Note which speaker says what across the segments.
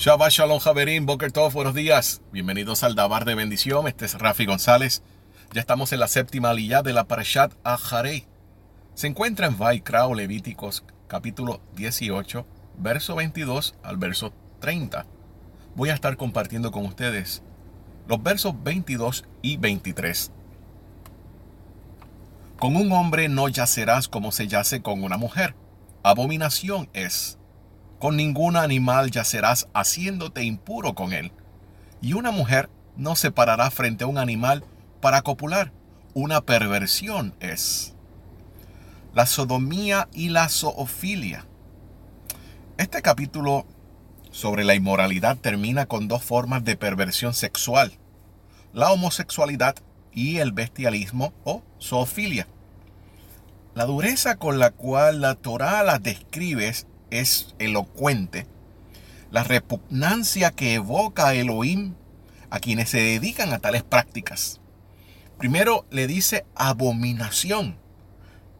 Speaker 1: Shabbat Shalom Javerín, Boker Tov, buenos días. Bienvenidos al Dabar de Bendición. Este es Rafi González. Ya estamos en la séptima aliyah de la Parashat Aharei. Se encuentra en Vaikra o Levíticos, capítulo 18, verso 22 al verso 30. Voy a estar compartiendo con ustedes los versos 22 y 23. Con un hombre no yacerás como se yace con una mujer. Abominación es con ningún animal yacerás haciéndote impuro con él. Y una mujer no se parará frente a un animal para copular. Una perversión es. La sodomía y la zoofilia. Este capítulo sobre la inmoralidad termina con dos formas de perversión sexual. La homosexualidad y el bestialismo o zoofilia. La dureza con la cual la Torah las describe es elocuente, la repugnancia que evoca Elohim a quienes se dedican a tales prácticas. Primero le dice abominación.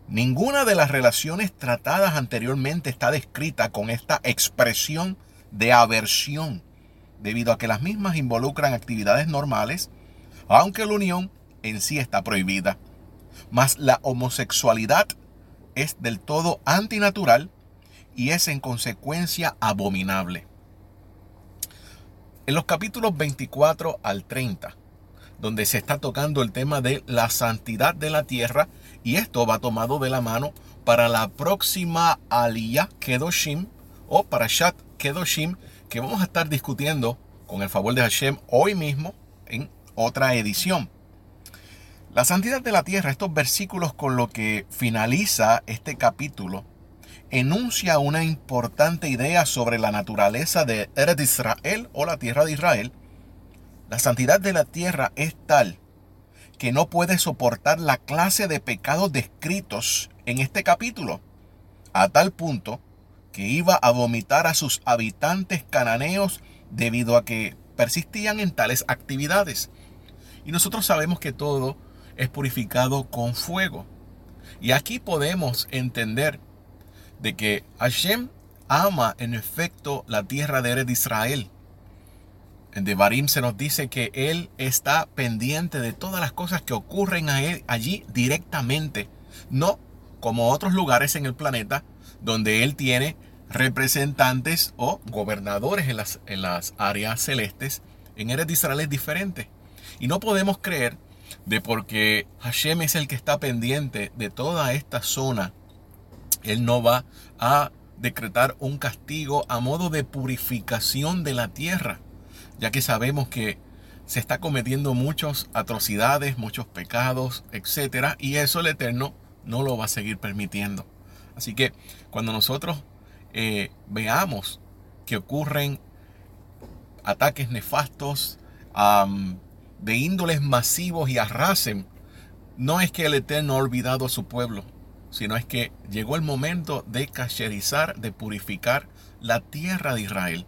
Speaker 1: Ninguna de las relaciones tratadas anteriormente está descrita con esta expresión de aversión, debido a que las mismas involucran actividades normales, aunque la unión en sí está prohibida. Mas la homosexualidad es del todo antinatural y es en consecuencia abominable. En los capítulos 24 al 30, donde se está tocando el tema de la santidad de la tierra, y esto va tomado de la mano para la próxima Aliyah Kedoshim o para Shat Kedoshim, que vamos a estar discutiendo con el favor de Hashem hoy mismo en otra edición. La santidad de la tierra, estos versículos con lo que finaliza este capítulo, enuncia una importante idea sobre la naturaleza de Eretz Israel o la tierra de Israel. La santidad de la tierra es tal que no puede soportar la clase de pecados descritos en este capítulo, a tal punto que iba a vomitar a sus habitantes cananeos debido a que persistían en tales actividades. Y nosotros sabemos que todo es purificado con fuego. Y aquí podemos entender de que Hashem ama en efecto la tierra de Ered Israel. En Devarim se nos dice que Él está pendiente de todas las cosas que ocurren a él, allí directamente, no como otros lugares en el planeta donde Él tiene representantes o gobernadores en las, en las áreas celestes. En Ered Israel es diferente. Y no podemos creer de porque Hashem es el que está pendiente de toda esta zona él no va a decretar un castigo a modo de purificación de la tierra, ya que sabemos que se está cometiendo muchas atrocidades, muchos pecados, etc. Y eso el Eterno no lo va a seguir permitiendo. Así que cuando nosotros eh, veamos que ocurren ataques nefastos de índoles masivos y arrasen, no es que el Eterno ha olvidado a su pueblo, sino es que llegó el momento de cacherizar, de purificar la tierra de Israel.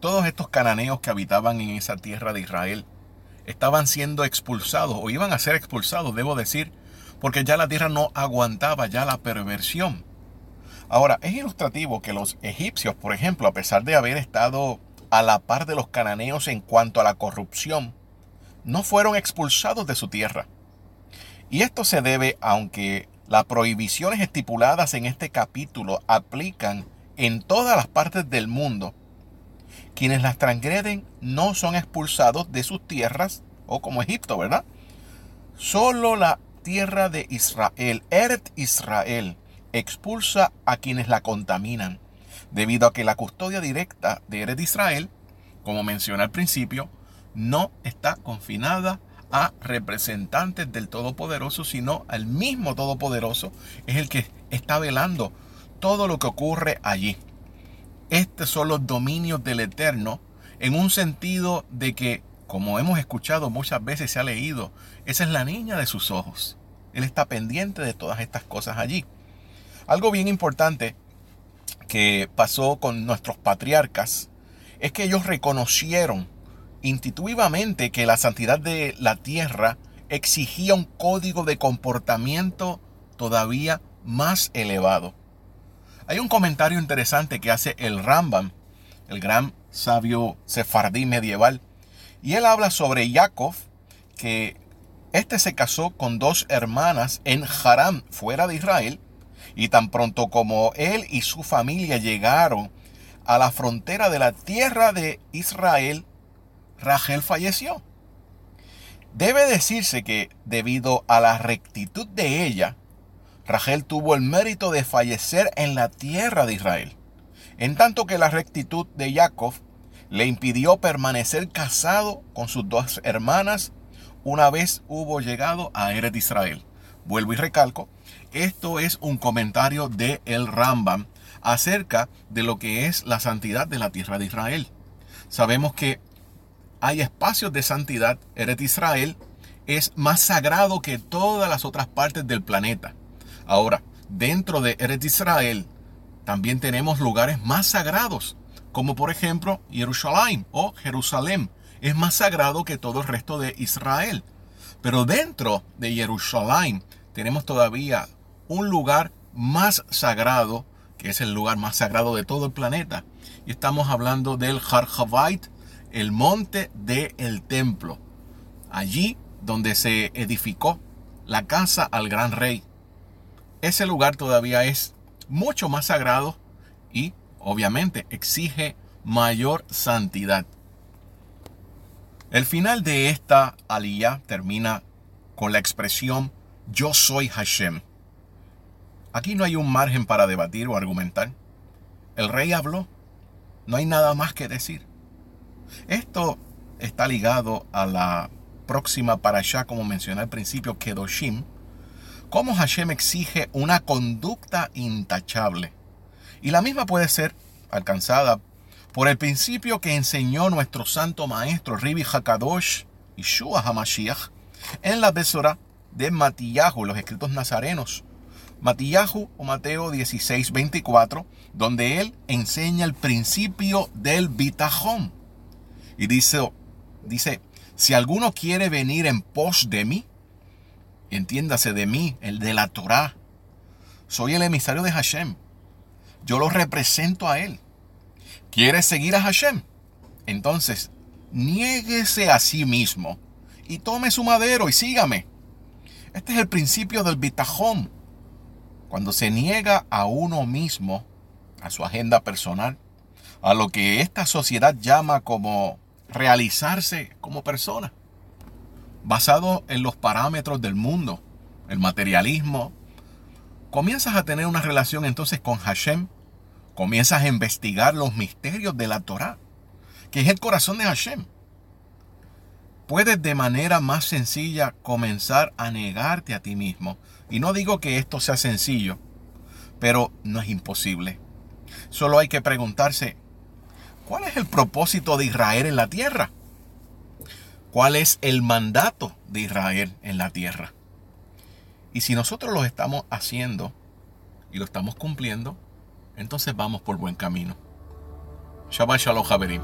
Speaker 1: Todos estos cananeos que habitaban en esa tierra de Israel estaban siendo expulsados o iban a ser expulsados, debo decir, porque ya la tierra no aguantaba ya la perversión. Ahora, es ilustrativo que los egipcios, por ejemplo, a pesar de haber estado a la par de los cananeos en cuanto a la corrupción, no fueron expulsados de su tierra. Y esto se debe aunque las prohibiciones estipuladas en este capítulo aplican en todas las partes del mundo. Quienes las transgreden no son expulsados de sus tierras, o como Egipto, ¿verdad? Solo la tierra de Israel, Eret Israel, expulsa a quienes la contaminan, debido a que la custodia directa de Eret Israel, como mencioné al principio, no está confinada a representantes del Todopoderoso, sino al mismo Todopoderoso, es el que está velando todo lo que ocurre allí. Estos son los dominios del Eterno en un sentido de que, como hemos escuchado muchas veces, se ha leído, esa es la niña de sus ojos. Él está pendiente de todas estas cosas allí. Algo bien importante que pasó con nuestros patriarcas es que ellos reconocieron intuitivamente que la santidad de la tierra exigía un código de comportamiento todavía más elevado. Hay un comentario interesante que hace el Rambam, el gran sabio sefardí medieval, y él habla sobre Jacob, que este se casó con dos hermanas en Haram, fuera de Israel, y tan pronto como él y su familia llegaron a la frontera de la tierra de Israel, Rachel falleció. Debe decirse que debido a la rectitud de ella, Rachel tuvo el mérito de fallecer en la tierra de Israel, en tanto que la rectitud de Jacob le impidió permanecer casado con sus dos hermanas una vez hubo llegado a Eretz Israel. Vuelvo y recalco, esto es un comentario de el Rambam acerca de lo que es la santidad de la tierra de Israel. Sabemos que hay espacios de santidad. Eretz Israel es más sagrado que todas las otras partes del planeta. Ahora, dentro de Eretz Israel también tenemos lugares más sagrados, como por ejemplo Jerusalén o Jerusalén. Es más sagrado que todo el resto de Israel. Pero dentro de Jerusalén tenemos todavía un lugar más sagrado, que es el lugar más sagrado de todo el planeta. Y estamos hablando del Har el monte del templo. Allí donde se edificó la casa al gran rey. Ese lugar todavía es mucho más sagrado y obviamente exige mayor santidad. El final de esta aliyah termina con la expresión yo soy Hashem. Aquí no hay un margen para debatir o argumentar. El rey habló. No hay nada más que decir. Esto está ligado a la próxima para allá, como mencioné al principio, Kedoshim, cómo Hashem exige una conducta intachable. Y la misma puede ser alcanzada por el principio que enseñó nuestro santo maestro Ribi Hakadosh y Shua Hamashiach en la Besora de Matillahu, los escritos nazarenos. Matillahu o Mateo 16, 24, donde él enseña el principio del bitajón. Y dice, dice, si alguno quiere venir en pos de mí, entiéndase de mí, el de la Torah, soy el emisario de Hashem. Yo lo represento a él. ¿Quiere seguir a Hashem? Entonces, niéguese a sí mismo y tome su madero y sígame. Este es el principio del bitajón. Cuando se niega a uno mismo, a su agenda personal, a lo que esta sociedad llama como realizarse como persona, basado en los parámetros del mundo, el materialismo, comienzas a tener una relación entonces con Hashem, comienzas a investigar los misterios de la Torah, que es el corazón de Hashem. Puedes de manera más sencilla comenzar a negarte a ti mismo. Y no digo que esto sea sencillo, pero no es imposible. Solo hay que preguntarse, ¿Cuál es el propósito de Israel en la tierra? ¿Cuál es el mandato de Israel en la tierra? Y si nosotros lo estamos haciendo y lo estamos cumpliendo, entonces vamos por buen camino. Shabbat Shalom, Javerim.